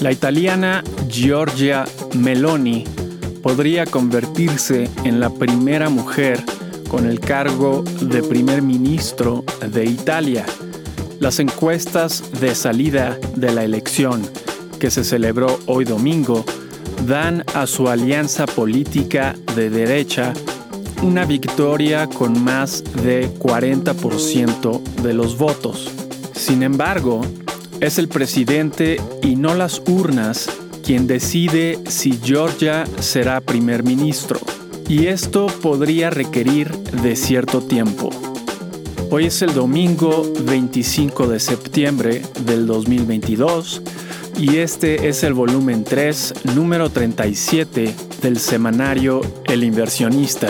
La italiana Giorgia Meloni podría convertirse en la primera mujer con el cargo de primer ministro de Italia. Las encuestas de salida de la elección que se celebró hoy domingo dan a su alianza política de derecha una victoria con más de 40% de los votos. Sin embargo, es el presidente y no las urnas quien decide si Georgia será primer ministro. Y esto podría requerir de cierto tiempo. Hoy es el domingo 25 de septiembre del 2022 y este es el volumen 3, número 37 del semanario El inversionista.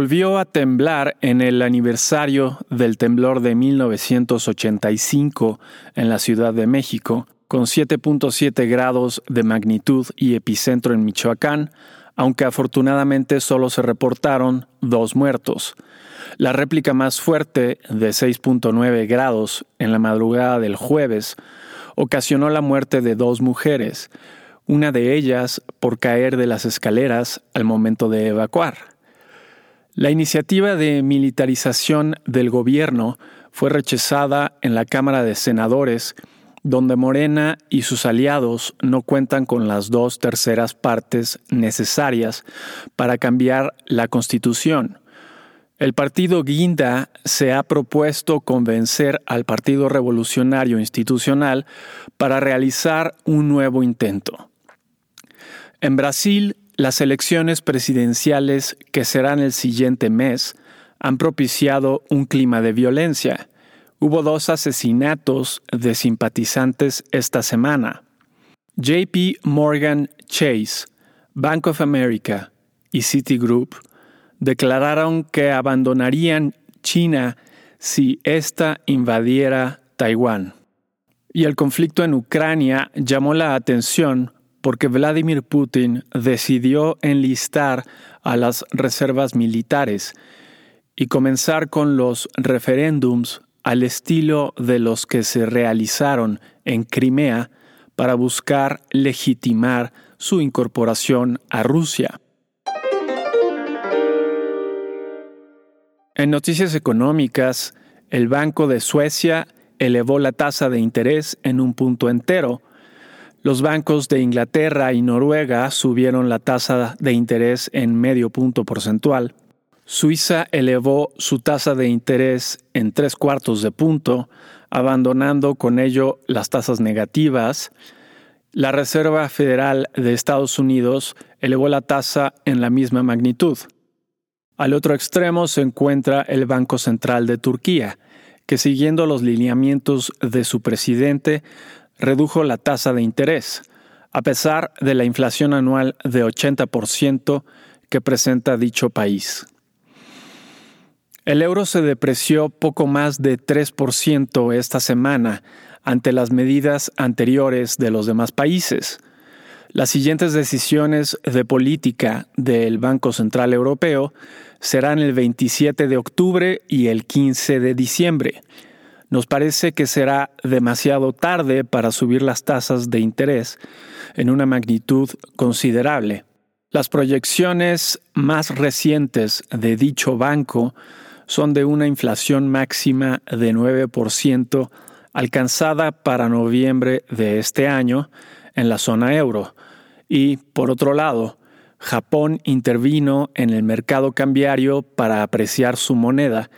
Volvió a temblar en el aniversario del temblor de 1985 en la Ciudad de México, con 7.7 grados de magnitud y epicentro en Michoacán, aunque afortunadamente solo se reportaron dos muertos. La réplica más fuerte, de 6.9 grados, en la madrugada del jueves, ocasionó la muerte de dos mujeres, una de ellas por caer de las escaleras al momento de evacuar. La iniciativa de militarización del gobierno fue rechazada en la Cámara de Senadores, donde Morena y sus aliados no cuentan con las dos terceras partes necesarias para cambiar la Constitución. El partido Guinda se ha propuesto convencer al Partido Revolucionario Institucional para realizar un nuevo intento. En Brasil, las elecciones presidenciales que serán el siguiente mes han propiciado un clima de violencia. Hubo dos asesinatos de simpatizantes esta semana. JP Morgan Chase, Bank of America y Citigroup declararon que abandonarían China si ésta invadiera Taiwán. Y el conflicto en Ucrania llamó la atención porque Vladimir Putin decidió enlistar a las reservas militares y comenzar con los referéndums al estilo de los que se realizaron en Crimea para buscar legitimar su incorporación a Rusia. En noticias económicas, el Banco de Suecia elevó la tasa de interés en un punto entero, los bancos de Inglaterra y Noruega subieron la tasa de interés en medio punto porcentual. Suiza elevó su tasa de interés en tres cuartos de punto, abandonando con ello las tasas negativas. La Reserva Federal de Estados Unidos elevó la tasa en la misma magnitud. Al otro extremo se encuentra el Banco Central de Turquía, que siguiendo los lineamientos de su presidente redujo la tasa de interés, a pesar de la inflación anual de 80% que presenta dicho país. El euro se depreció poco más de 3% esta semana ante las medidas anteriores de los demás países. Las siguientes decisiones de política del Banco Central Europeo serán el 27 de octubre y el 15 de diciembre, nos parece que será demasiado tarde para subir las tasas de interés en una magnitud considerable. Las proyecciones más recientes de dicho banco son de una inflación máxima de 9% alcanzada para noviembre de este año en la zona euro. Y, por otro lado, Japón intervino en el mercado cambiario para apreciar su moneda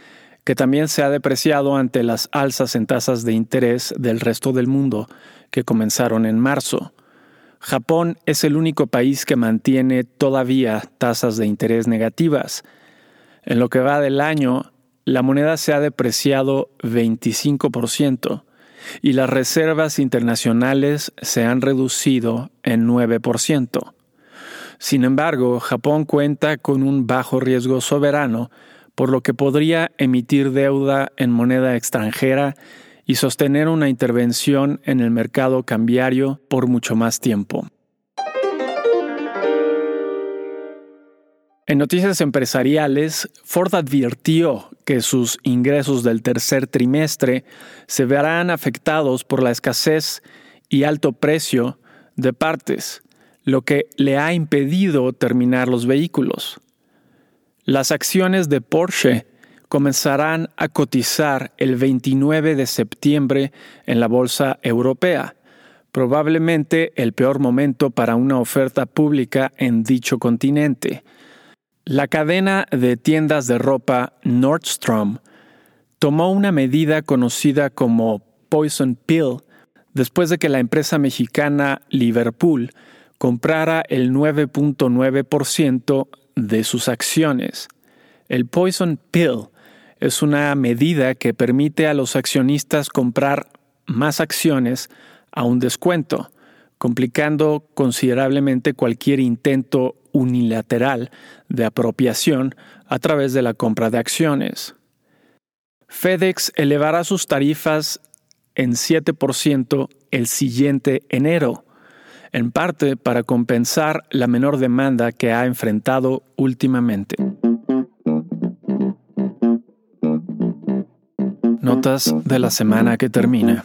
que también se ha depreciado ante las alzas en tasas de interés del resto del mundo que comenzaron en marzo. Japón es el único país que mantiene todavía tasas de interés negativas. En lo que va del año, la moneda se ha depreciado 25% y las reservas internacionales se han reducido en 9%. Sin embargo, Japón cuenta con un bajo riesgo soberano por lo que podría emitir deuda en moneda extranjera y sostener una intervención en el mercado cambiario por mucho más tiempo. En noticias empresariales, Ford advirtió que sus ingresos del tercer trimestre se verán afectados por la escasez y alto precio de partes, lo que le ha impedido terminar los vehículos. Las acciones de Porsche comenzarán a cotizar el 29 de septiembre en la bolsa europea, probablemente el peor momento para una oferta pública en dicho continente. La cadena de tiendas de ropa Nordstrom tomó una medida conocida como Poison Pill después de que la empresa mexicana Liverpool comprara el 9.9% de sus acciones. El Poison Pill es una medida que permite a los accionistas comprar más acciones a un descuento, complicando considerablemente cualquier intento unilateral de apropiación a través de la compra de acciones. FedEx elevará sus tarifas en 7% el siguiente enero, en parte para compensar la menor demanda que ha enfrentado últimamente. Notas de la semana que termina.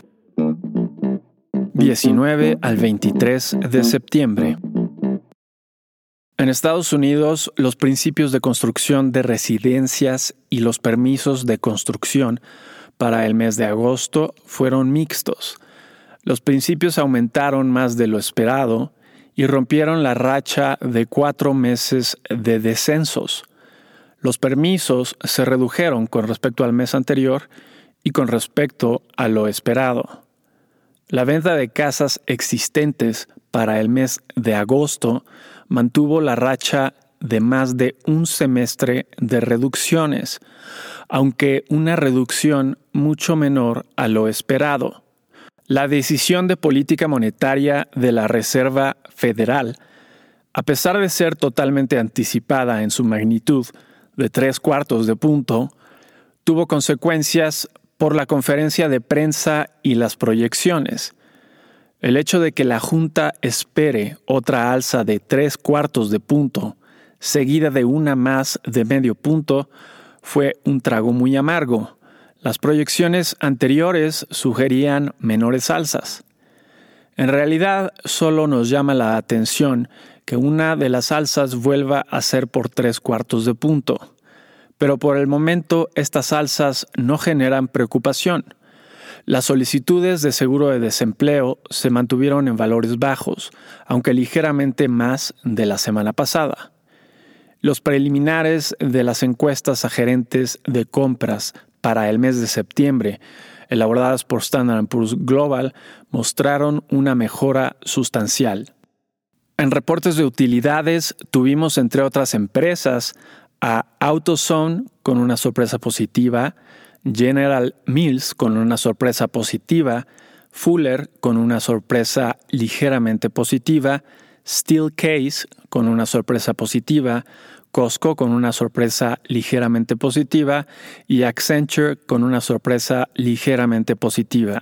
19 al 23 de septiembre. En Estados Unidos, los principios de construcción de residencias y los permisos de construcción para el mes de agosto fueron mixtos. Los principios aumentaron más de lo esperado y rompieron la racha de cuatro meses de descensos. Los permisos se redujeron con respecto al mes anterior y con respecto a lo esperado. La venta de casas existentes para el mes de agosto mantuvo la racha de más de un semestre de reducciones, aunque una reducción mucho menor a lo esperado. La decisión de política monetaria de la Reserva Federal, a pesar de ser totalmente anticipada en su magnitud de tres cuartos de punto, tuvo consecuencias por la conferencia de prensa y las proyecciones. El hecho de que la Junta espere otra alza de tres cuartos de punto, seguida de una más de medio punto, fue un trago muy amargo. Las proyecciones anteriores sugerían menores alzas. En realidad, solo nos llama la atención que una de las alzas vuelva a ser por tres cuartos de punto pero por el momento estas alzas no generan preocupación. Las solicitudes de seguro de desempleo se mantuvieron en valores bajos, aunque ligeramente más de la semana pasada. Los preliminares de las encuestas a gerentes de compras para el mes de septiembre, elaboradas por Standard Poor's Global, mostraron una mejora sustancial. En reportes de utilidades tuvimos, entre otras empresas, a AutoZone con una sorpresa positiva, General Mills con una sorpresa positiva, Fuller con una sorpresa ligeramente positiva, Steelcase con una sorpresa positiva, Costco con una sorpresa ligeramente positiva y Accenture con una sorpresa ligeramente positiva.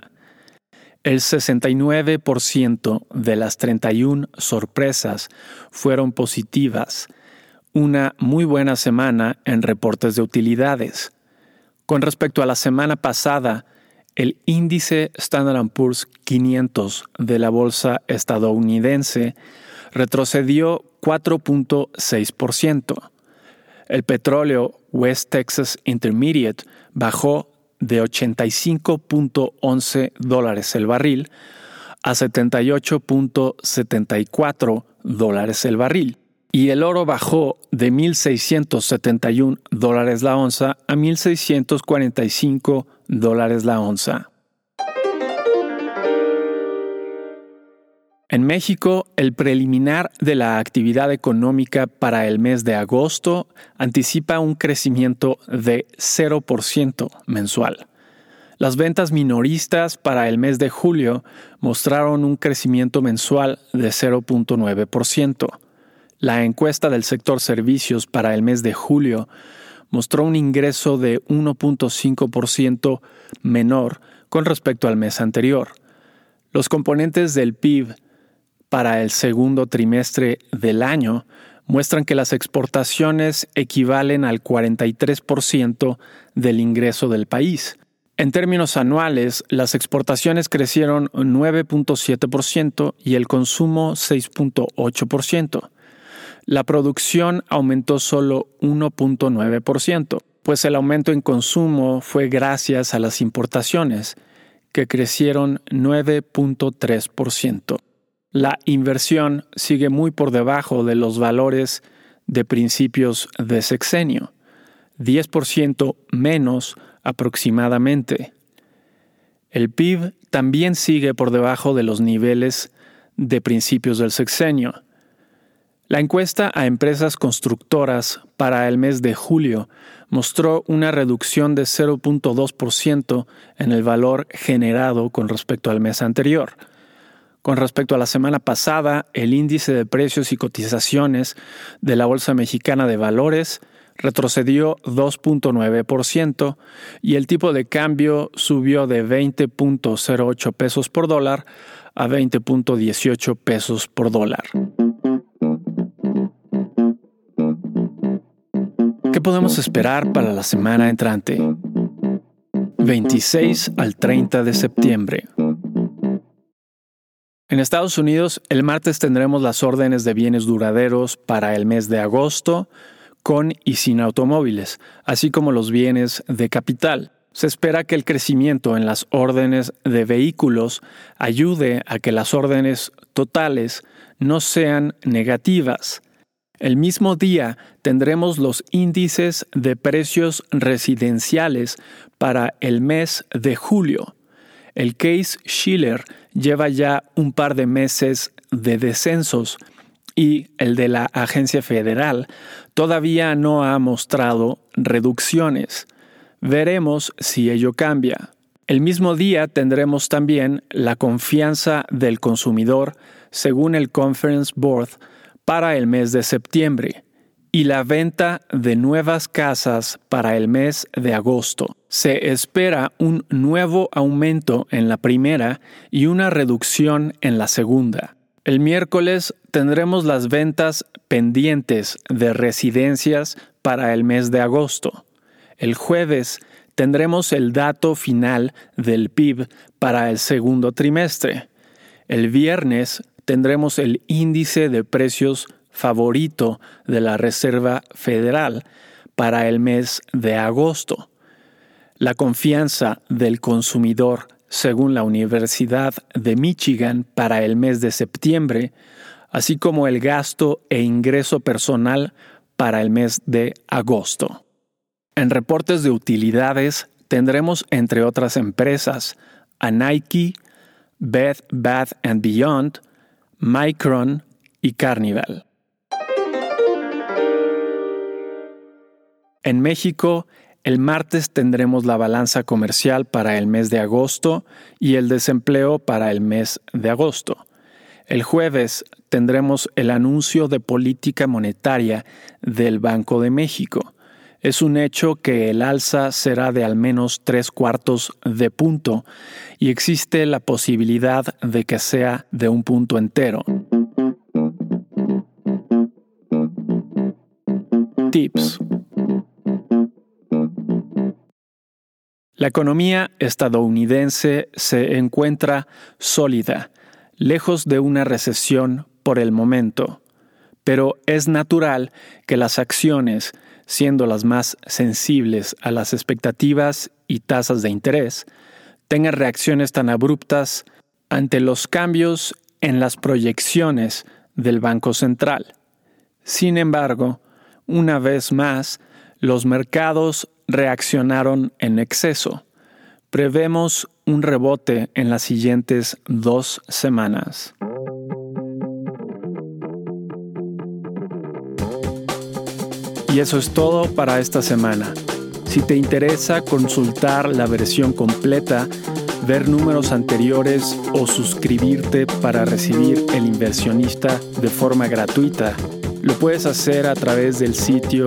El 69% de las 31 sorpresas fueron positivas, una muy buena semana en reportes de utilidades. Con respecto a la semana pasada, el índice Standard Poor's 500 de la bolsa estadounidense retrocedió 4.6%. El petróleo West Texas Intermediate bajó de 85.11 dólares el barril a 78.74 dólares el barril y el oro bajó de 1.671 dólares la onza a 1.645 dólares la onza. En México, el preliminar de la actividad económica para el mes de agosto anticipa un crecimiento de 0% mensual. Las ventas minoristas para el mes de julio mostraron un crecimiento mensual de 0.9%. La encuesta del sector servicios para el mes de julio mostró un ingreso de 1.5% menor con respecto al mes anterior. Los componentes del PIB para el segundo trimestre del año muestran que las exportaciones equivalen al 43% del ingreso del país. En términos anuales, las exportaciones crecieron 9.7% y el consumo 6.8%. La producción aumentó solo 1.9%, pues el aumento en consumo fue gracias a las importaciones, que crecieron 9.3%. La inversión sigue muy por debajo de los valores de principios de sexenio, 10% menos aproximadamente. El PIB también sigue por debajo de los niveles de principios del sexenio. La encuesta a empresas constructoras para el mes de julio mostró una reducción de 0.2% en el valor generado con respecto al mes anterior. Con respecto a la semana pasada, el índice de precios y cotizaciones de la Bolsa Mexicana de Valores retrocedió 2.9% y el tipo de cambio subió de 20.08 pesos por dólar a 20.18 pesos por dólar. ¿Qué podemos esperar para la semana entrante? 26 al 30 de septiembre. En Estados Unidos, el martes tendremos las órdenes de bienes duraderos para el mes de agosto, con y sin automóviles, así como los bienes de capital. Se espera que el crecimiento en las órdenes de vehículos ayude a que las órdenes totales no sean negativas, el mismo día tendremos los índices de precios residenciales para el mes de julio. El case Schiller lleva ya un par de meses de descensos y el de la agencia federal todavía no ha mostrado reducciones. Veremos si ello cambia. El mismo día tendremos también la confianza del consumidor según el Conference Board para el mes de septiembre y la venta de nuevas casas para el mes de agosto. Se espera un nuevo aumento en la primera y una reducción en la segunda. El miércoles tendremos las ventas pendientes de residencias para el mes de agosto. El jueves tendremos el dato final del PIB para el segundo trimestre. El viernes tendremos el índice de precios favorito de la Reserva Federal para el mes de agosto. La confianza del consumidor, según la Universidad de Michigan, para el mes de septiembre, así como el gasto e ingreso personal para el mes de agosto. En reportes de utilidades tendremos, entre otras empresas, a Nike, Bed Bath ⁇ Beyond, Micron y Carnival. En México, el martes tendremos la balanza comercial para el mes de agosto y el desempleo para el mes de agosto. El jueves tendremos el anuncio de política monetaria del Banco de México. Es un hecho que el alza será de al menos tres cuartos de punto y existe la posibilidad de que sea de un punto entero. Tips. La economía estadounidense se encuentra sólida, lejos de una recesión por el momento, pero es natural que las acciones siendo las más sensibles a las expectativas y tasas de interés, tengan reacciones tan abruptas ante los cambios en las proyecciones del Banco Central. Sin embargo, una vez más, los mercados reaccionaron en exceso. Prevemos un rebote en las siguientes dos semanas. Y eso es todo para esta semana. Si te interesa consultar la versión completa, ver números anteriores o suscribirte para recibir El inversionista de forma gratuita, lo puedes hacer a través del sitio